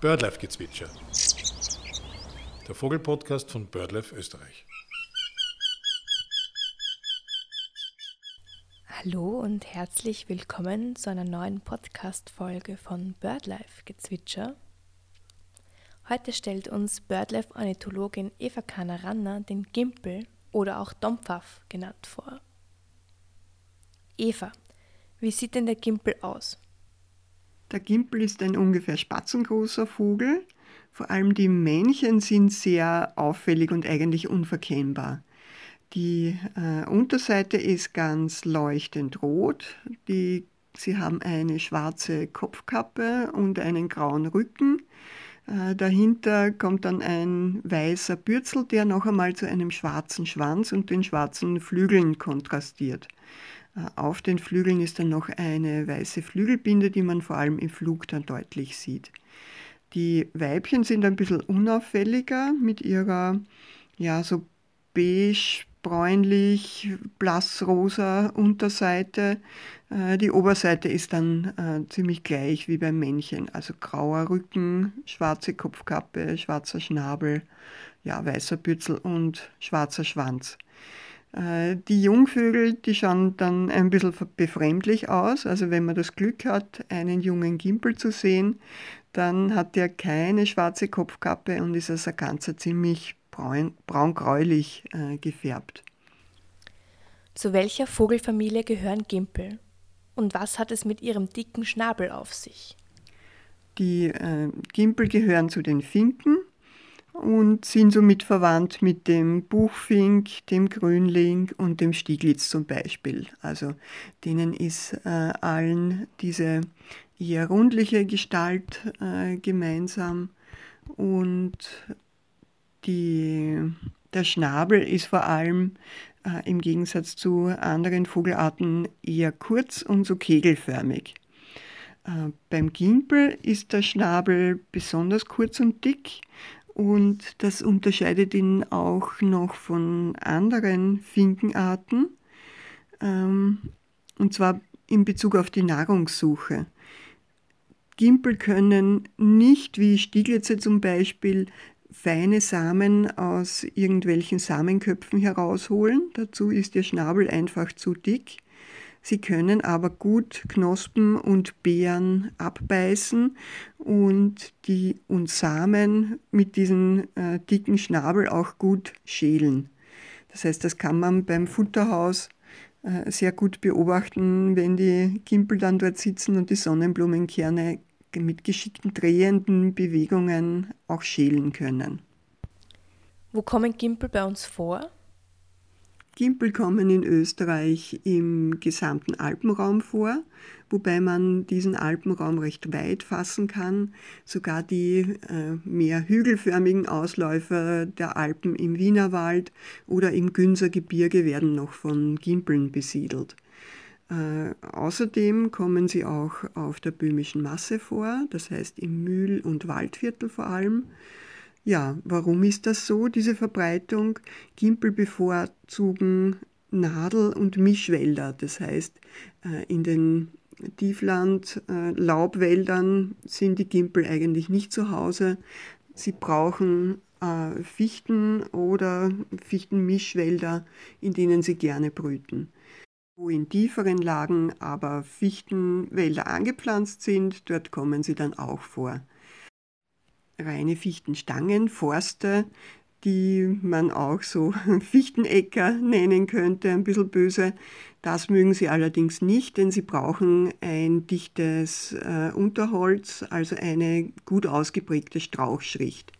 Birdlife-Gezwitscher. Der Vogelpodcast von Birdlife Österreich. Hallo und herzlich willkommen zu einer neuen Podcast-Folge von Birdlife Gezwitscher. Heute stellt uns Birdlife-Ornithologin Eva Kanaranna den Gimpel oder auch Dompfaff genannt vor. Eva, wie sieht denn der Gimpel aus? Der Gimpel ist ein ungefähr spatzengroßer Vogel. Vor allem die Männchen sind sehr auffällig und eigentlich unverkennbar. Die äh, Unterseite ist ganz leuchtend rot. Die, sie haben eine schwarze Kopfkappe und einen grauen Rücken. Äh, dahinter kommt dann ein weißer Bürzel, der noch einmal zu einem schwarzen Schwanz und den schwarzen Flügeln kontrastiert. Äh, auf den Flügeln ist dann noch eine weiße Flügelbinde, die man vor allem im Flug dann deutlich sieht. Die Weibchen sind ein bisschen unauffälliger mit ihrer ja so beige bräunlich, blassrosa Unterseite. Äh, die Oberseite ist dann äh, ziemlich gleich wie beim Männchen, also grauer Rücken, schwarze Kopfkappe, schwarzer Schnabel, ja, weißer Bürzel und schwarzer Schwanz. Äh, die Jungvögel, die schauen dann ein bisschen befremdlich aus. Also wenn man das Glück hat, einen jungen Gimpel zu sehen, dann hat der keine schwarze Kopfkappe und ist also ganz ziemlich braun, braun-gräulich äh, gefärbt. Zu welcher Vogelfamilie gehören Gimpel? Und was hat es mit ihrem dicken Schnabel auf sich? Die äh, Gimpel gehören zu den Finken und sind somit verwandt mit dem Buchfink, dem Grünling und dem Stieglitz zum Beispiel. Also denen ist äh, allen diese eher rundliche Gestalt äh, gemeinsam und die, der Schnabel ist vor allem äh, im Gegensatz zu anderen Vogelarten eher kurz und so kegelförmig. Äh, beim Gimpel ist der Schnabel besonders kurz und dick und das unterscheidet ihn auch noch von anderen Finkenarten, ähm, und zwar in Bezug auf die Nahrungssuche. Gimpel können nicht wie Stieglitze zum Beispiel feine Samen aus irgendwelchen Samenköpfen herausholen. Dazu ist ihr Schnabel einfach zu dick. Sie können aber gut Knospen und Beeren abbeißen und die und Samen mit diesem äh, dicken Schnabel auch gut schälen. Das heißt, das kann man beim Futterhaus äh, sehr gut beobachten, wenn die Gimpel dann dort sitzen und die Sonnenblumenkerne mit geschickten drehenden Bewegungen auch schälen können. Wo kommen Gimpel bei uns vor? Gimpel kommen in Österreich im gesamten Alpenraum vor, wobei man diesen Alpenraum recht weit fassen kann. Sogar die äh, mehr hügelförmigen Ausläufer der Alpen im Wienerwald oder im Günzergebirge werden noch von Gimpeln besiedelt. Äh, außerdem kommen sie auch auf der böhmischen Masse vor, das heißt im Mühl- und Waldviertel vor allem. Ja, warum ist das so, diese Verbreitung? Gimpel bevorzugen Nadel- und Mischwälder. Das heißt, äh, in den Tiefland-Laubwäldern äh, sind die Gimpel eigentlich nicht zu Hause. Sie brauchen äh, Fichten oder Fichtenmischwälder, in denen sie gerne brüten. Wo in tieferen Lagen aber Fichtenwälder angepflanzt sind, dort kommen sie dann auch vor reine Fichtenstangen, Forste, die man auch so Fichtenecker nennen könnte, ein bisschen böse. Das mögen sie allerdings nicht, denn sie brauchen ein dichtes äh, Unterholz, also eine gut ausgeprägte Strauchschricht.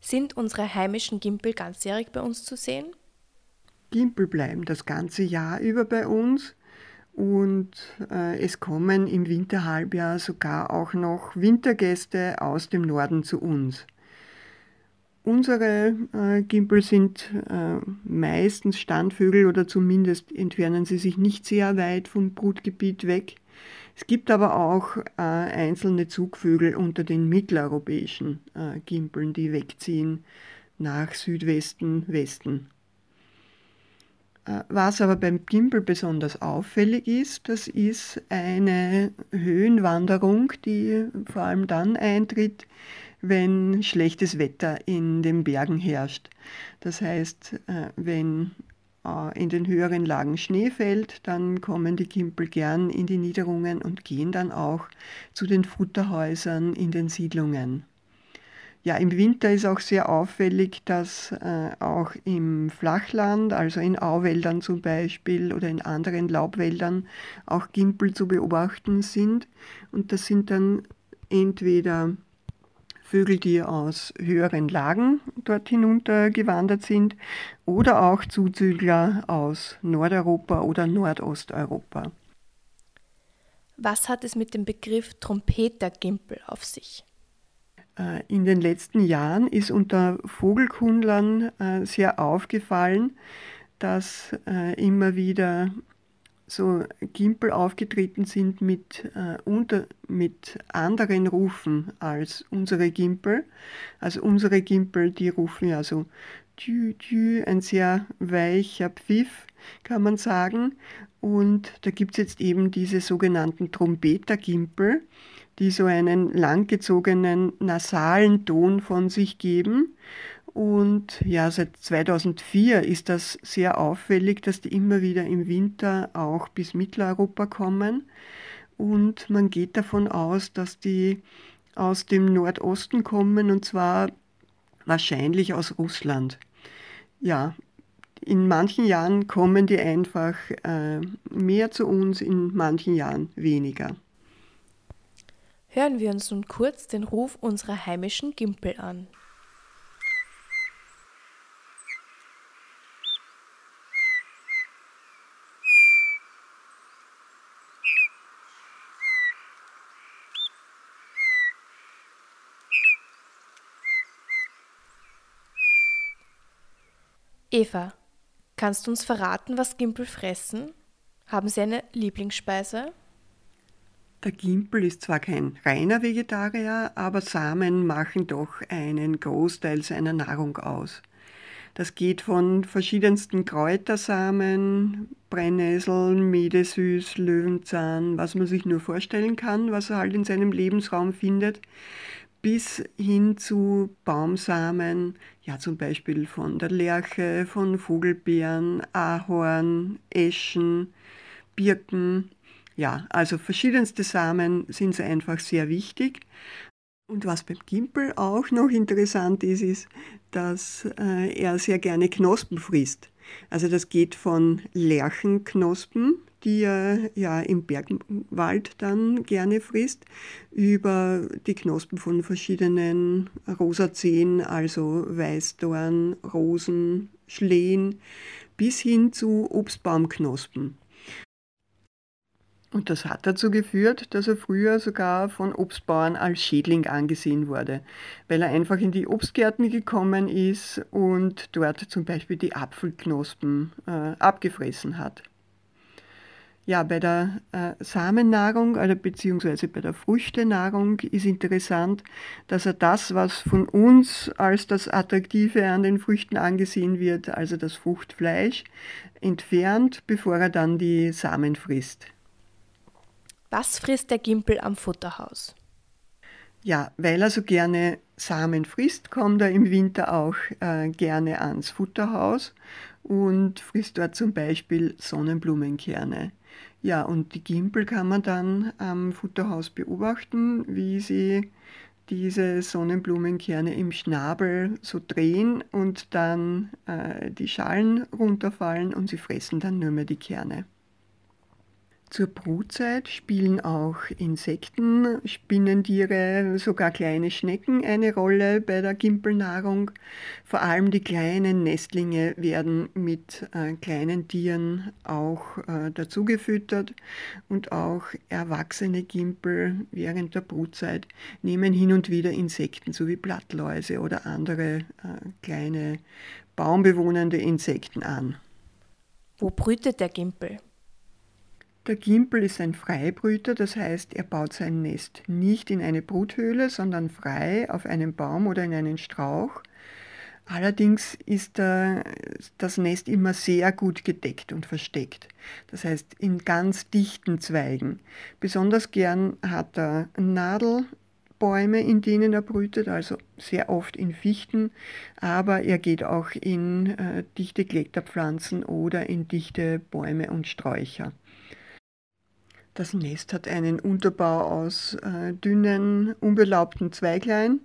Sind unsere heimischen Gimpel ganzjährig bei uns zu sehen? Gimpel bleiben das ganze Jahr über bei uns. Und äh, es kommen im Winterhalbjahr sogar auch noch Wintergäste aus dem Norden zu uns. Unsere äh, Gimpel sind äh, meistens Standvögel oder zumindest entfernen sie sich nicht sehr weit vom Brutgebiet weg. Es gibt aber auch äh, einzelne Zugvögel unter den mitteleuropäischen äh, Gimpeln, die wegziehen nach Südwesten, Westen. Was aber beim Gimbal besonders auffällig ist, das ist eine Höhenwanderung, die vor allem dann eintritt, wenn schlechtes Wetter in den Bergen herrscht. Das heißt, äh, wenn äh, in den höheren Lagen Schnee fällt, dann kommen die Gimpel gern in die Niederungen und gehen dann auch zu den Futterhäusern in den Siedlungen. Ja, im Winter ist auch sehr auffällig, dass äh, auch im Flachland, also in Auwäldern zum Beispiel oder in anderen Laubwäldern, auch Gimpel zu beobachten sind. Und das sind dann entweder Vögel, die aus höheren Lagen dort hinunter gewandert sind oder auch Zuzügler aus Nordeuropa oder Nordosteuropa. Was hat es mit dem Begriff Trompetergimpel auf sich? Äh, in den letzten Jahren ist unter Vogelkundlern äh, sehr aufgefallen, dass äh, immer wieder so Gimpel aufgetreten sind mit, unter, mit anderen Rufen als unsere Gimpel. Also unsere Gimpel, die rufen ja so tü, tü, ein sehr weicher Pfiff, kann man sagen. Und da gibt es jetzt eben diese sogenannten Trompetergimpel die so einen langgezogenen nasalen Ton von sich geben. Und ja, seit 2004 ist das sehr auffällig, dass die immer wieder im Winter auch bis Mitteleuropa kommen. Und man geht davon aus, dass die aus dem Nordosten kommen und zwar wahrscheinlich aus Russland. Ja, in manchen Jahren kommen die einfach äh, mehr zu uns, in manchen Jahren weniger hören wir uns nun kurz den Ruf unserer heimischen Gimpel an. Eva, kannst du uns verraten, was Gimpel fressen? Haben sie eine Lieblingsspeise? Der Gimpel ist zwar kein reiner Vegetarier, aber Samen machen doch einen Großteil seiner Nahrung aus. Das geht von verschiedensten Kräutersamen, Brennnesseln, Medesüß, Löwenzahn, was man sich nur vorstellen kann, was er halt in seinem Lebensraum findet, bis hin zu Baumsamen, ja zum Beispiel von der Lerche, von Vogelbeeren, Ahorn, Eschen, Birken, ja, also verschiedenste Samen sind einfach sehr wichtig. Und was beim Gimpel auch noch interessant ist, ist, dass äh, er sehr gerne Knospen frisst. Also das geht von Lerchenknospen, die er ja im Bergwald dann gerne frisst, über die Knospen von verschiedenen Rosazeen, also Weißdorn, Rosen, Schlehen, bis hin zu Obstbaumknospen. Und das hat dazu geführt, dass er früher sogar von Obstbauern als Schädling angesehen wurde, weil er einfach in die Obstgärten gekommen ist und dort zum Beispiel die Apfelknospen äh, abgefressen hat. Ja, bei der äh, Samennahrung also beziehungsweise bei der Früchtenahrung ist interessant, dass er das, was von uns als das Attraktive an den Früchten angesehen wird, also das Fruchtfleisch, entfernt, bevor er dann die Samen frisst. Was frisst der Gimpel am Futterhaus? Ja, weil er so gerne Samen frisst, kommt er im Winter auch äh, gerne ans Futterhaus und frisst dort zum Beispiel Sonnenblumenkerne. Ja, und die Gimpel kann man dann am Futterhaus beobachten, wie sie diese Sonnenblumenkerne im Schnabel so drehen und dann äh, die Schalen runterfallen und sie fressen dann nur mehr die Kerne. Zur Brutzeit spielen auch Insekten, Spinnentiere, sogar kleine Schnecken eine Rolle bei der Gimpelnahrung. Vor allem die kleinen Nestlinge werden mit äh, kleinen Tieren auch äh, dazu gefüttert und auch erwachsene Gimpel während der Brutzeit nehmen hin und wieder Insekten sowie Blattläuse oder andere äh, kleine baumbewohnende Insekten an. Wo brütet der Gimpel? Der Gimpel ist ein Freibrüter, das heißt, er baut sein Nest nicht in eine Bruthöhle, sondern frei auf einem Baum oder in einen Strauch. Allerdings ist das Nest immer sehr gut gedeckt und versteckt. Das heißt in ganz dichten Zweigen. Besonders gern hat er Nadelbäume, in denen er brütet, also sehr oft in Fichten, aber er geht auch in äh, dichte Kletterpflanzen oder in dichte Bäume und Sträucher. Das Nest hat einen Unterbau aus äh, dünnen, unbelaubten Zweiglein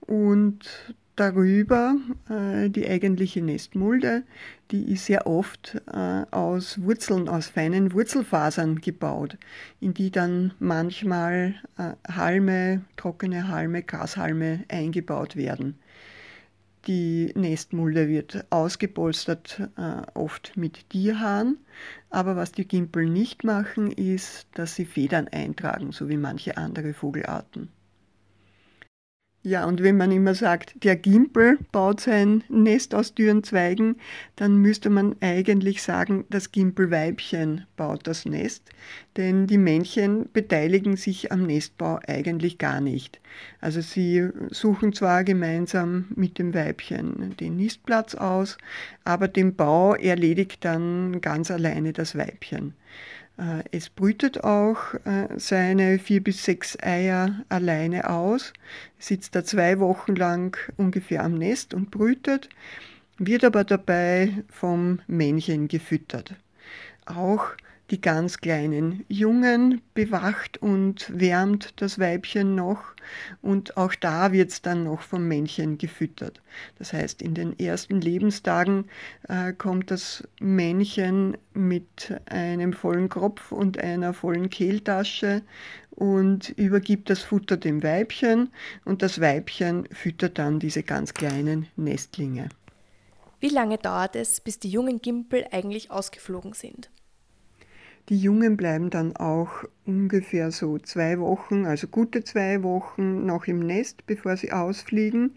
und darüber äh, die eigentliche Nestmulde, die ist sehr oft äh, aus Wurzeln, aus feinen Wurzelfasern gebaut, in die dann manchmal äh, Halme, trockene Halme, Grashalme eingebaut werden. Die Nestmulde wird ausgepolstert, äh, oft mit Tierhaaren, aber was die Gimpel nicht machen, ist, dass sie Federn eintragen, so wie manche andere Vogelarten. Ja, und wenn man immer sagt, der Gimpel baut sein Nest aus dürren Zweigen, dann müsste man eigentlich sagen, das Gimpelweibchen baut das Nest, denn die Männchen beteiligen sich am Nestbau eigentlich gar nicht. Also sie suchen zwar gemeinsam mit dem Weibchen den Nistplatz aus, aber den Bau erledigt dann ganz alleine das Weibchen. Äh, es brütet auch äh, seine vier bis sechs Eier alleine aus, sitzt da zwei Wochen lang ungefähr am Nest und brütet, wird aber dabei vom Männchen gefüttert. Auch die ganz kleinen Jungen bewacht und wärmt das Weibchen noch und auch da wird es dann noch vom Männchen gefüttert. Das heißt, in den ersten Lebenstagen äh, kommt das Männchen mit einem vollen Kropf und einer vollen Kehltasche und übergibt das Futter dem Weibchen und das Weibchen füttert dann diese ganz kleinen Nestlinge. Wie lange dauert es, bis die jungen Gimpel eigentlich ausgeflogen sind? Die Jungen bleiben dann auch ungefähr so zwei Wochen, also gute zwei Wochen noch im Nest, bevor sie ausfliegen.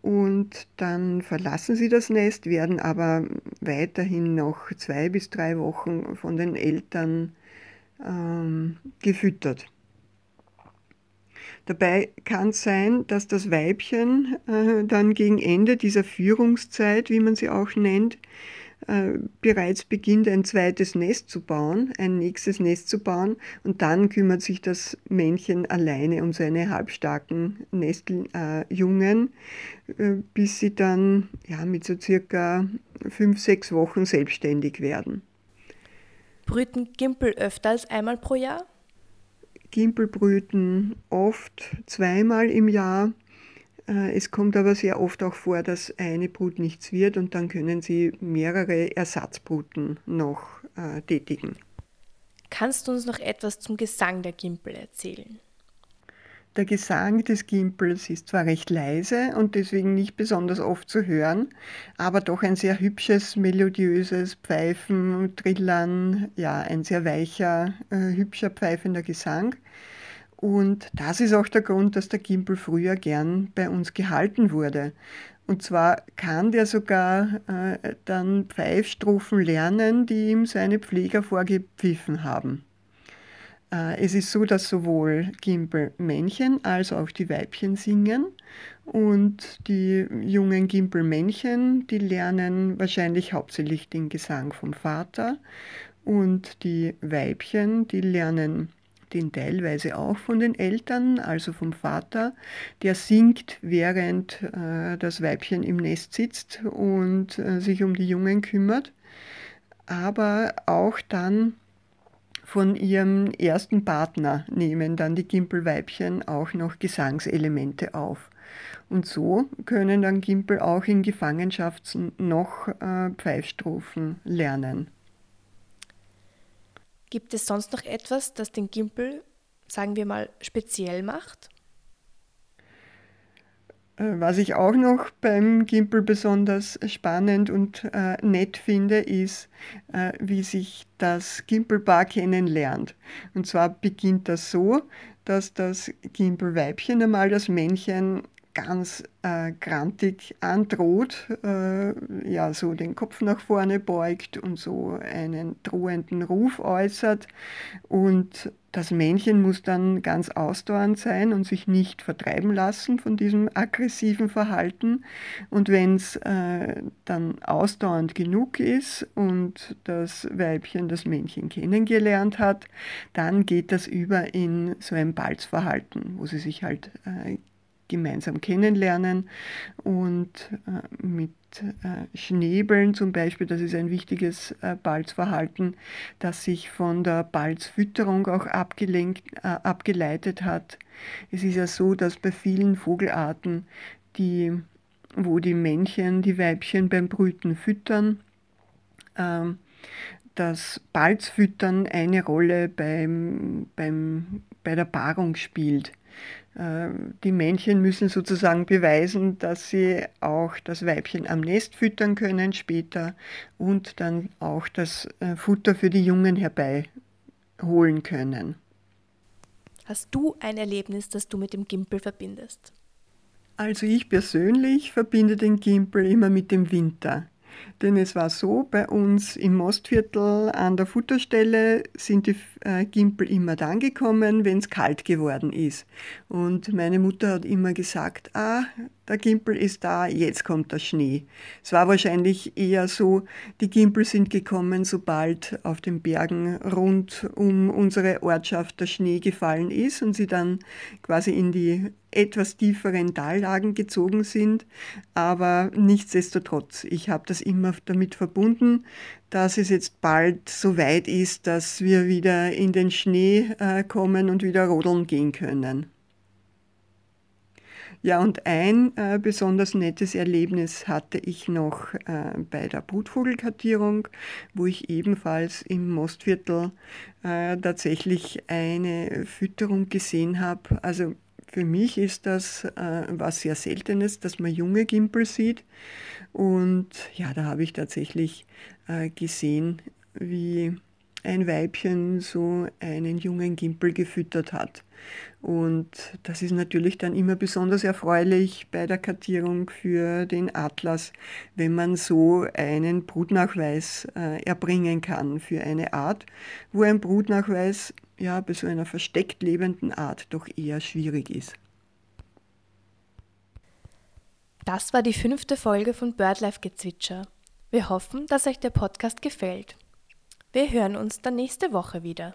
Und dann verlassen sie das Nest, werden aber weiterhin noch zwei bis drei Wochen von den Eltern ähm, gefüttert. Dabei kann es sein, dass das Weibchen äh, dann gegen Ende dieser Führungszeit, wie man sie auch nennt, äh, bereits beginnt, ein zweites Nest zu bauen, ein nächstes Nest zu bauen und dann kümmert sich das Männchen alleine um seine halbstarken Nestjungen, äh, bis sie dann ja, mit so circa fünf, sechs Wochen selbstständig werden. Brüten Gimpel öfter als einmal pro Jahr? Gimpel brüten oft zweimal im Jahr äh, es kommt aber sehr oft auch vor, dass eine Brut nichts wird und dann können Sie mehrere Ersatzbruten noch äh, tätigen. Kannst du uns noch etwas zum Gesang der Gimpel erzählen? Der Gesang des Gimpels ist zwar recht leise und deswegen nicht besonders oft zu hören, aber doch ein sehr hübsches, melodiöses Pfeifen, Trillern, ja, ein sehr weicher, äh, hübscher pfeifender Gesang. Und das ist auch der Grund, dass der Gimpel früher gern bei uns gehalten wurde. Und zwar kann der sogar äh, dann Pfeifstrophen lernen, die ihm seine Pfleger vorgepfiffen haben. Äh, es ist so, dass sowohl Gimpelmännchen als auch die Weibchen singen. Und die jungen Gimpelmännchen, die lernen wahrscheinlich hauptsächlich den Gesang vom Vater. Und die Weibchen, die lernen den teilweise auch von den Eltern, also vom Vater, der singt, während äh, das Weibchen im Nest sitzt und äh, sich um die Jungen kümmert, aber auch dann von ihrem ersten Partner nehmen dann die Gimpelweibchen auch noch Gesangselemente auf. Und so können dann Gimpel auch in Gefangenschaft noch äh, Pfeifstrophen lernen. Gibt es sonst noch etwas, das den Gimpel, sagen wir mal, speziell macht? Äh, was ich auch noch beim Gimpel besonders spannend und äh, nett finde, ist, äh, wie sich das Gimpelpaar kennenlernt. Und zwar beginnt das so, dass das Gimpelweibchen einmal das Männchen ganz äh, grantig androht, äh, ja, so den Kopf nach vorne beugt und so einen drohenden Ruf äußert. Und das Männchen muss dann ganz ausdauernd sein und sich nicht vertreiben lassen von diesem aggressiven Verhalten. Und wenn es äh, dann ausdauernd genug ist und das Weibchen das Männchen kennengelernt hat, dann geht das über in so ein Balzverhalten, wo sie sich halt äh, gemeinsam kennenlernen und äh, mit äh, Schnäbeln zum Beispiel, das ist ein wichtiges äh, Balzverhalten, das sich von der Balzfütterung auch abgelenkt, abgeleitet hat. Es ist ja so, dass bei vielen Vogelarten, die, wo die Männchen die Weibchen beim Brüten füttern, ähm, das Balzfüttern eine Rolle beim, beim, bei der Paarung spielt. Äh, die Männchen müssen sozusagen beweisen, dass sie auch das Weibchen am Nest füttern können später und dann auch das äh, Futter für die Jungen herbeiholen können. Hast du ein Erlebnis, das du mit dem Gimpel verbindest? Also ich persönlich verbinde den Gimpel immer mit dem Winter. Denn es war so, bei uns im Mostviertel an der Futterstelle sind die äh, Gimpel immer dann gekommen, wenn es kalt geworden ist. Und meine Mutter hat immer gesagt, ah, der Gimpel ist da, jetzt kommt der Schnee. Es war wahrscheinlich eher so, die Gimpel sind gekommen, sobald auf den Bergen rund um unsere Ortschaft der Schnee gefallen ist und sie dann quasi in die etwas tieferen Tallagen gezogen sind. Aber nichtsdestotrotz, ich habe das immer damit verbunden, dass es jetzt bald so weit ist, dass wir wieder in den Schnee äh, kommen und wieder rodeln gehen können. Ja, und ein äh, besonders nettes Erlebnis hatte ich noch äh, bei der Brutvogelkartierung, wo ich ebenfalls im Mostviertel äh, tatsächlich eine Fütterung gesehen habe. Also für mich ist das äh, was sehr Seltenes, dass man junge Gimpel sieht. Und ja, da habe ich tatsächlich äh, gesehen, wie ein Weibchen so einen jungen Gimpel gefüttert hat. Und das ist natürlich dann immer besonders erfreulich bei der Kartierung für den Atlas, wenn man so einen Brutnachweis äh, erbringen kann für eine Art, wo ein Brutnachweis ja bei so einer versteckt lebenden Art doch eher schwierig ist. Das war die fünfte Folge von BirdLife Gezwitscher. Wir hoffen, dass euch der Podcast gefällt. Wir hören uns dann nächste Woche wieder.